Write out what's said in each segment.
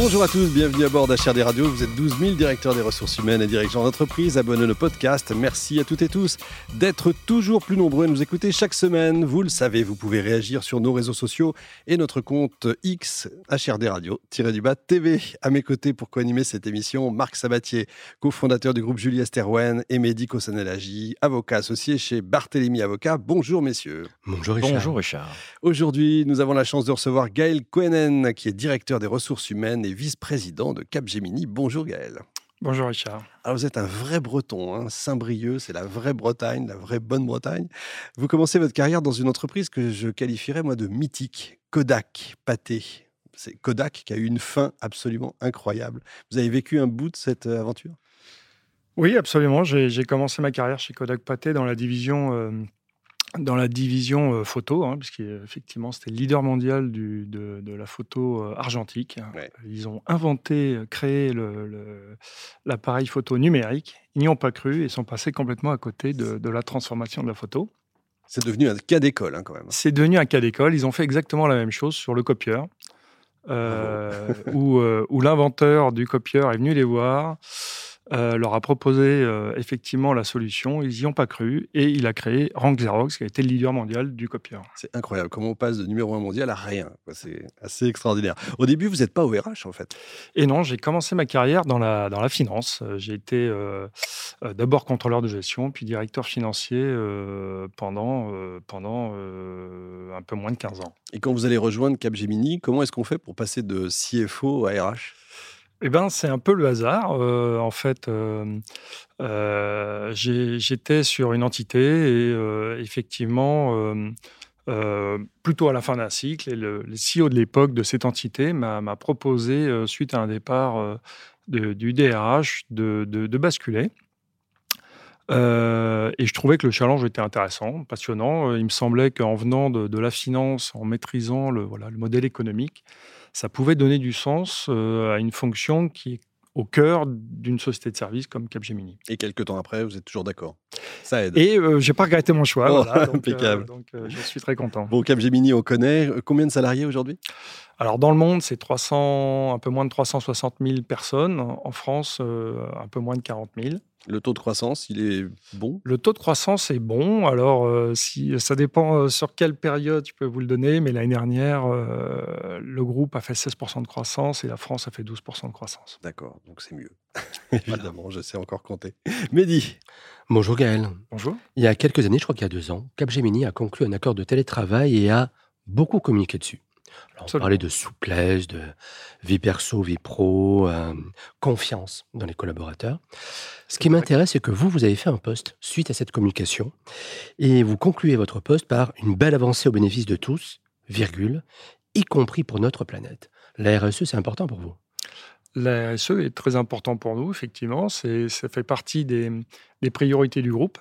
Bonjour à tous, bienvenue à bord d'HRD Radio. Vous êtes 12 000 directeurs des ressources humaines et dirigeants d'entreprise. Abonnez nos podcasts. Merci à toutes et tous d'être toujours plus nombreux à nous écouter chaque semaine. Vous le savez, vous pouvez réagir sur nos réseaux sociaux et notre compte X HRD Radio du bas TV. À mes côtés pour co-animer cette émission, Marc Sabatier, cofondateur du groupe Julie Esterwen et Mehdi Kosanelagi, avocat associé chez Barthélémy Avocat. Bonjour messieurs. Bonjour Richard. Bonjour Richard. Aujourd'hui, nous avons la chance de recevoir Gaël Koenen, qui est directeur des ressources humaines vice-président de Capgemini. Bonjour Gaël. Bonjour Richard. Alors vous êtes un vrai breton, hein. Saint-Brieuc, c'est la vraie Bretagne, la vraie bonne Bretagne. Vous commencez votre carrière dans une entreprise que je qualifierais moi de mythique, Kodak, Pâté. C'est Kodak qui a eu une fin absolument incroyable. Vous avez vécu un bout de cette euh, aventure? Oui, absolument. J'ai commencé ma carrière chez Kodak Pâté dans la division euh, dans la division euh, photo, hein, puisqu'effectivement c'était le leader mondial du, de, la photo euh, argentique. Ils ont inventé, euh, créé l'appareil photo numérique. Ils n'y ont pas cru et sont passés complètement à côté de, la transformation de la photo. C'est devenu un cas d'école hein, quand même. C'est devenu un cas d'école. Ils ont fait exactement la même chose sur le copieur, où, où l'inventeur du copieur est venu les voir. Euh, leur a proposé euh, effectivement la solution. Ils n'y ont pas cru et il a créé Rank Xerox, qui a été le leader mondial du copieur. C'est incroyable comment on passe de numéro un mondial à rien. C'est assez extraordinaire. Au début, vous n'êtes pas au RH en fait. Et non, j'ai commencé ma carrière dans la, dans la finance. Euh, j'ai été d'abord contrôleur de gestion, puis directeur financier pendant, pendant un peu moins de 15 ans. Et quand vous allez rejoindre Capgemini, comment est-ce qu'on fait pour passer de CFO à RH eh ben, c'est un peu le hasard. Euh, en fait, euh, euh, j'étais sur une entité et effectivement, plutôt à la fin d'un cycle, et le, CEO de l'époque de cette entité m'a proposé, suite à un départ du DRH, de, basculer. et je trouvais que le challenge était intéressant, passionnant. Il me semblait qu'en venant de, la finance, en maîtrisant le, voilà, le modèle économique, ça pouvait donner du sens euh, à une fonction qui est au cœur d'une société de service comme Capgemini. Et quelques temps après, vous êtes toujours d'accord Ça aide. Et je euh, j'ai pas regretté mon choix. Oh, donc, impeccable. donc je suis très content. Bon, Capgemini, on connaît. Combien de salariés aujourd'hui? Alors dans le monde, c'est 300, un peu moins de 360 000 personnes. En France, un peu moins de 40 000. Le taux de croissance, il est bon? Le taux de croissance est bon. Alors, euh, si, ça dépend euh, sur quelle période je peux vous le donner, mais l'année dernière, euh, le groupe a fait 16% de croissance et la France a fait 12% de croissance. D'accord, donc c'est mieux. Évidemment, je sais encore compter. Mehdi Bonjour Gaël. Bonjour. Il y a quelques années, je crois qu'il y a deux ans, Capgemini a conclu un accord de télétravail et a beaucoup communiqué dessus on parlait de souplesse, de vie perso, vie pro, euh, confiance dans les collaborateurs. Ce qui m'intéresse, c'est que vous, vous avez fait un poste suite à cette communication et vous concluez votre poste par une belle avancée au bénéfice de tous, virgule, y compris pour notre planète. La RSE, c'est important pour vous? La RSE est très important pour nous, effectivement. Ça fait partie des, priorités du groupe.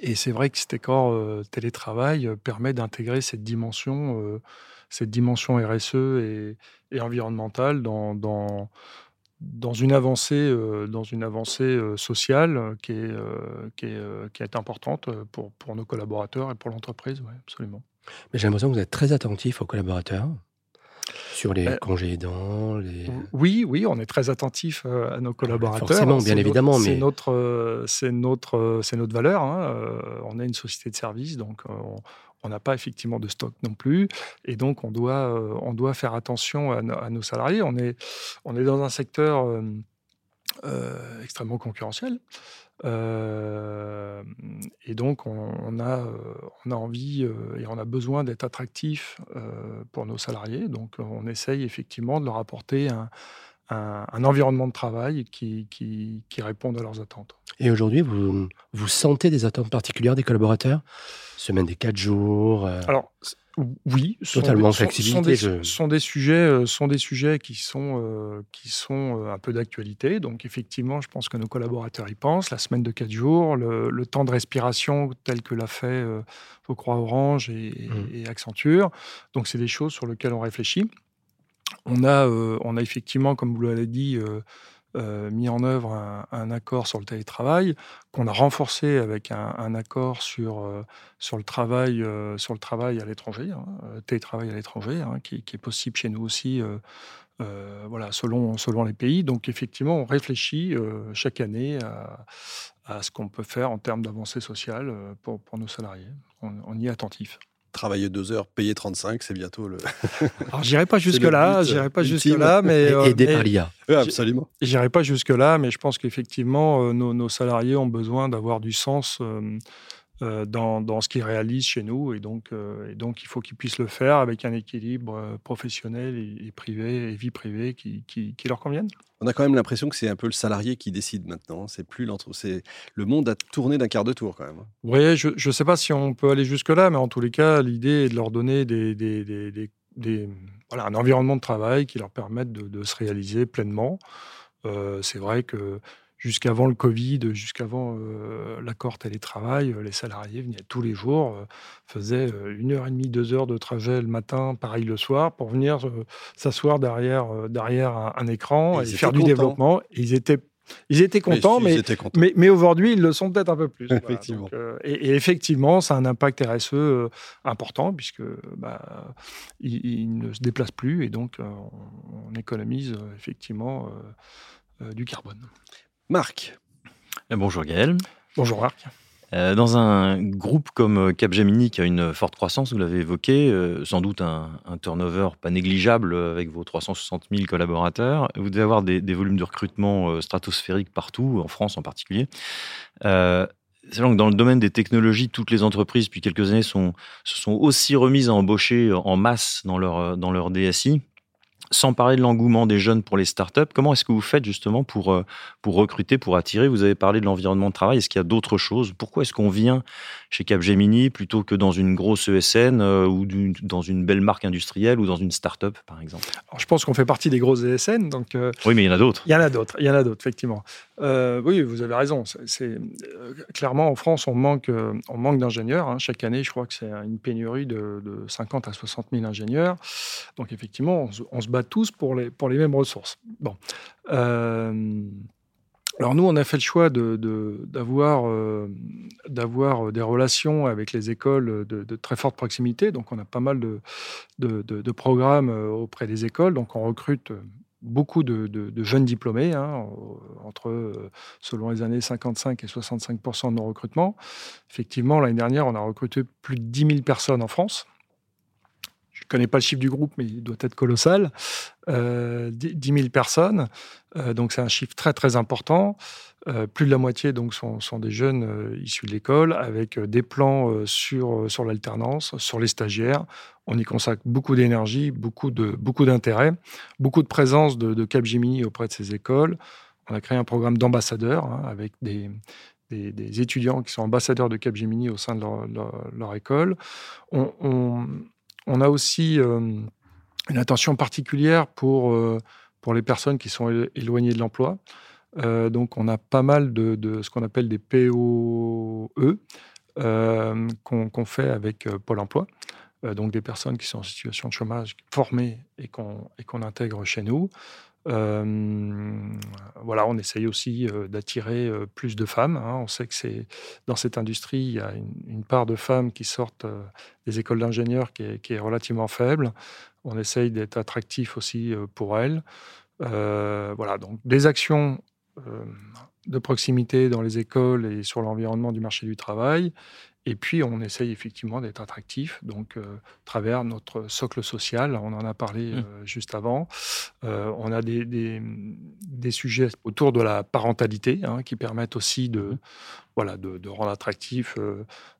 Et c'est vrai que cet accord euh, télétravail euh, permet d'intégrer cette dimension cette dimension RSE et, environnementale dans, dans, dans, une avancée, euh, dans une avancée euh, sociale qui est, euh, qui, est, qui est importante pour, pour nos collaborateurs et pour l'entreprise, oui, absolument. Mais j'ai l'impression que vous êtes très attentif aux collaborateurs sur les congés aidants les... Oui, oui, on est très attentif à nos collaborateurs. Forcément, bien évidemment. C'est notre, c'est notre, c'est notre valeur. Hein. On est une société de service, donc on, on n'a pas effectivement de stock non plus. Et donc, on doit, euh, on doit faire attention à, nos salariés. On est, on est dans un secteur euh, euh, extrêmement concurrentiel. et donc, on, a, on a envie et on a besoin d'être attractif pour nos salariés. Donc, on essaye effectivement de leur apporter un, un, environnement de travail qui, qui, qui, réponde à leurs attentes. Et aujourd'hui, vous, vous sentez des attentes particulières des collaborateurs? Semaine des quatre jours euh, Alors, oui, totalement des. Sont, des, sont, des, sujets, euh, sont des sujets qui sont, euh, qui sont un peu d'actualité. Donc, effectivement, je pense que nos collaborateurs y pensent. La semaine de quatre jours, le, temps de respiration tel que l'a fait euh, Croix Orange et, mmh. et Accenture. Donc, c'est des choses sur lesquelles on réfléchit. On a, on a effectivement, comme vous l'avez dit, mis en œuvre un, accord sur le télétravail qu'on a renforcé avec un, accord sur, sur, le travail, sur le travail à l'étranger, hein, télétravail à l'étranger, hein, qui, est possible chez nous aussi euh, voilà, selon, selon les pays. Donc effectivement, on réfléchit euh, chaque année à, ce qu'on peut faire en termes d'avancée sociale euh, pour, pour, nos salariés. On, y est attentif. Travailler deux heures, payer 35, c'est bientôt le. Alors, j'irai pas jusque-là, j'irai pas jusque-là, mais. Aider par l'IA. absolument. J'irai pas jusque-là, mais je pense qu'effectivement, nos, nos, salariés ont besoin d'avoir du sens euh, dans, ce qu'ils réalisent chez nous. Et donc, euh, et donc il faut qu'ils puissent le faire avec un équilibre euh, professionnel et, privé et vie privée qui, qui, leur conviennent. On a quand même l'impression que c'est un peu le salarié qui décide maintenant. C'est plus c'est le monde a tourné d'un quart de tour quand même. Oui, je ne sais pas si on peut aller jusque là, mais en tous les cas, l'idée est de leur donner des, des, des, des voilà, un environnement de travail qui leur permette de, de se réaliser pleinement. c'est vrai que jusqu'avant le Covid, jusqu'avant euh, l'accord télétravail, euh, les salariés venaient tous les jours, euh, faisaient une heure et demie, deux heures de trajet le matin, pareil le soir, pour venir s'asseoir derrière, derrière un, écran et, faire du développement. ils étaient ils étaient contents, mais, mais, mais, aujourd'hui, ils le sont peut-être un peu plus. Effectivement. et, effectivement, ça a un impact RSE important, puisque bah, ils, ne se déplacent plus, et donc on, économise effectivement du carbone. Marc. Euh, bonjour Gaël. Bonjour Marc. Euh, dans un groupe comme euh, Capgemini qui a une forte croissance, vous l'avez évoqué, sans doute un, turnover pas négligeable avec vos 360 000 collaborateurs, vous devez avoir des, volumes de recrutement stratosphériques partout, en France en particulier. Euh, c'est que dans le domaine des technologies, toutes les entreprises, depuis quelques années, sont, se sont aussi remises à embaucher en masse dans leur, dans leur DSI sans parler de l'engouement des jeunes pour les startups, comment est-ce que vous faites justement pour, euh, pour recruter, pour attirer? Vous avez parlé de l'environnement de travail. Est-ce qu'il y a d'autres choses? Pourquoi est-ce qu'on vient chez Capgemini plutôt que dans une grosse ESN euh, ou dans une belle marque industrielle ou dans une startup, par exemple? Je pense qu'on fait partie des grosses ESN. Donc, euh, oui, mais il y en a d'autres. Il y en a d'autres, il y en a d'autres, effectivement. oui, vous avez raison. C'est, clairement, en France, on manque, on manque d'ingénieurs. Hein. Chaque année, je crois que c'est une pénurie de, 50 à 60 000 ingénieurs. Donc, effectivement, on, on se bat tous pour les, mêmes ressources. Bon. Euh, alors nous, on a fait le choix d'avoir de, d'avoir des relations avec les écoles de, très forte proximité. Donc on a pas mal de, de, programmes auprès des écoles. Donc on recrute beaucoup de, jeunes diplômés, hein, entre, selon les années, 55 et 65% de nos recrutements. Effectivement, l'année dernière, on a recruté plus de 10 000 personnes en France je connais pas le chiffre du groupe, mais il doit être colossal, euh, 10 000 personnes. Euh, donc c'est un chiffre très très important. Euh, plus de la moitié donc sont, des jeunes euh, issus de l'école avec des plans sur, sur l'alternance, sur les stagiaires. On y consacre beaucoup d'énergie, beaucoup de beaucoup d'intérêt, beaucoup de présence de, Capgemini auprès de ces écoles. On a créé un programme d'ambassadeurs hein, avec des, des, étudiants qui sont ambassadeurs de Capgemini au sein de leur, école. on a aussi euh, une attention particulière pour, euh, pour les personnes qui sont éloignées de l'emploi. Euh, donc, on a pas mal de, ce qu'on appelle des POE qu'on fait avec Pôle emploi. donc, des personnes qui sont en situation de chômage formées et qu'on intègre chez nous. Voilà, on essaye aussi d'attirer plus de femmes. Hein. On sait que c'est dans cette industrie, il y a une, part de femmes qui sortent des écoles d'ingénieurs qui, est, relativement faible. On essaye d'être attractif aussi pour elles. voilà, donc des actions de proximité dans les écoles et sur l'environnement du marché du travail, et puis, on essaye effectivement d'être attractif, donc euh, à travers notre socle social, on en a parlé mmh. euh, juste avant. Euh, on a des, des, sujets autour de la parentalité hein, qui permettent aussi de, mmh. voilà, de, rendre attractifs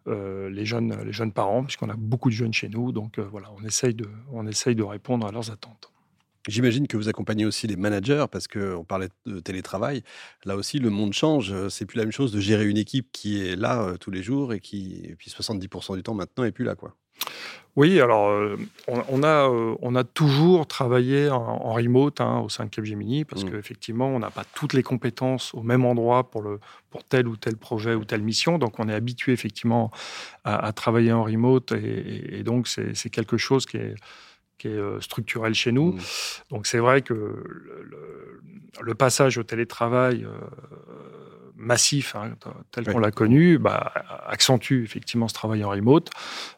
les, jeunes, les jeunes parents, puisqu'on a beaucoup de jeunes chez nous. Donc voilà, on essaye, de, on essaye de répondre à leurs attentes. J'imagine que vous accompagnez aussi les managers parce qu'on parlait de télétravail. Là aussi, le monde change. C'est plus la même chose de gérer une équipe qui est là euh, tous les jours et qui, et puis 70% du temps maintenant, est plus là, quoi. Oui, alors euh, on, a, euh, on a toujours travaillé en, remote hein, au sein de Capgemini parce mmh. qu'effectivement, on n'a pas toutes les compétences au même endroit pour, le, pour tel ou tel projet ou telle mission. Donc, on est habitué effectivement à, travailler en remote et donc c'est quelque chose qui est qui est structurel chez nous. Mmh. Donc c'est vrai que le, passage au télétravail massif, hein, tel qu'on l'a connu, bah, accentue effectivement ce travail en remote.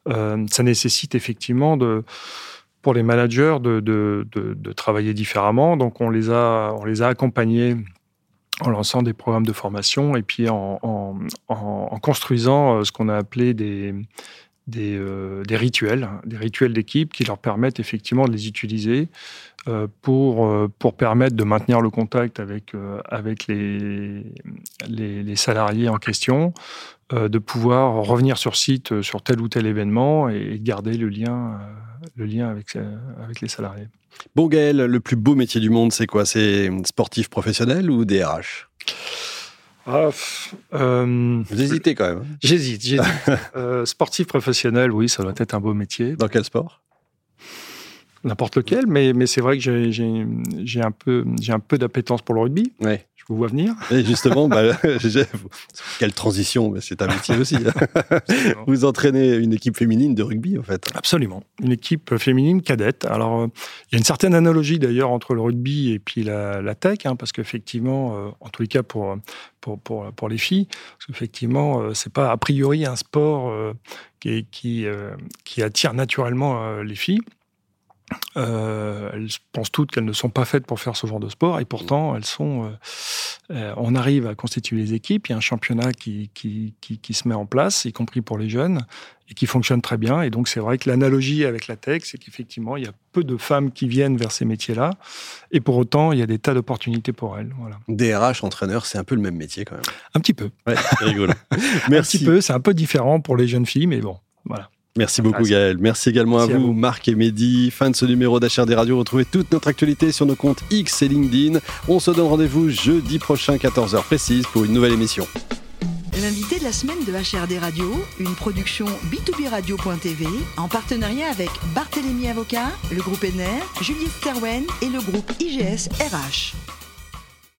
ça nécessite effectivement de pour les managers de, de, de, travailler différemment. Donc on les a, on les a accompagnés en lançant des programmes de formation et puis en, en, en, construisant euh, ce qu'on a appelé des, des, euh, des, rituels, des rituels d'équipe qui leur permettent effectivement de les utiliser euh, pour, pour permettre de maintenir le contact avec, avec les, les, salariés en question, de pouvoir revenir sur site sur tel ou tel événement et garder le lien le lien avec, euh, avec les salariés. Bon Gaël, le plus beau métier du monde, c'est quoi? C'est sportif professionnel ou DRH ah, euh, Vous hésitez quand même. Hein j'hésite, j'hésite. Euh, sportif professionnel, oui, ça doit être un beau métier. Dans quel sport? N'importe lequel, mais, mais c'est vrai que j'ai un peu, un peu d'appétence pour le rugby. Ouais vous vois venir. Et justement, bah, quelle transition, c'est un métier aussi. Vous entraînez une équipe féminine de rugby, en fait. Absolument, une équipe féminine cadette. Alors, euh, il y a une certaine analogie d'ailleurs entre le rugby et puis la, tech, hein, parce qu'effectivement, euh, en tous les cas pour, pour, pour, pour les filles, parce qu'effectivement, euh, c'est pas a priori un sport qui, qui, qui attire naturellement les filles. Euh, elles pensent toutes qu'elles ne sont pas faites pour faire ce genre de sport et pourtant elles sont. Euh, euh, on arrive à constituer les équipes. Il y a un championnat qui, qui, qui, se met en place, y compris pour les jeunes, et qui fonctionne très bien. Et donc c'est vrai que l'analogie avec la tech, c'est qu'effectivement il y a peu de femmes qui viennent vers ces métiers-là, et pour autant il y a des tas d'opportunités pour elles. Voilà. DRH, entraîneur, c'est un peu le même métier quand même. Un petit peu. Ouais, rigolo. Merci. Un petit peu. C'est un peu différent pour les jeunes filles, mais bon, voilà. Merci beaucoup Gaël. Merci également à, vous, Marc et Mehdi. Fin de ce numéro d'HRD Radio. Retrouvez toute notre actualité sur nos comptes X et LinkedIn. On se donne rendez-vous jeudi prochain 14h précise pour une nouvelle émission. L'invité de la semaine de HRD Radio, une production b2b radio.tv en partenariat avec Barthélémy Avocat, le groupe NR, Juliette Sterwen et le groupe IGS RH.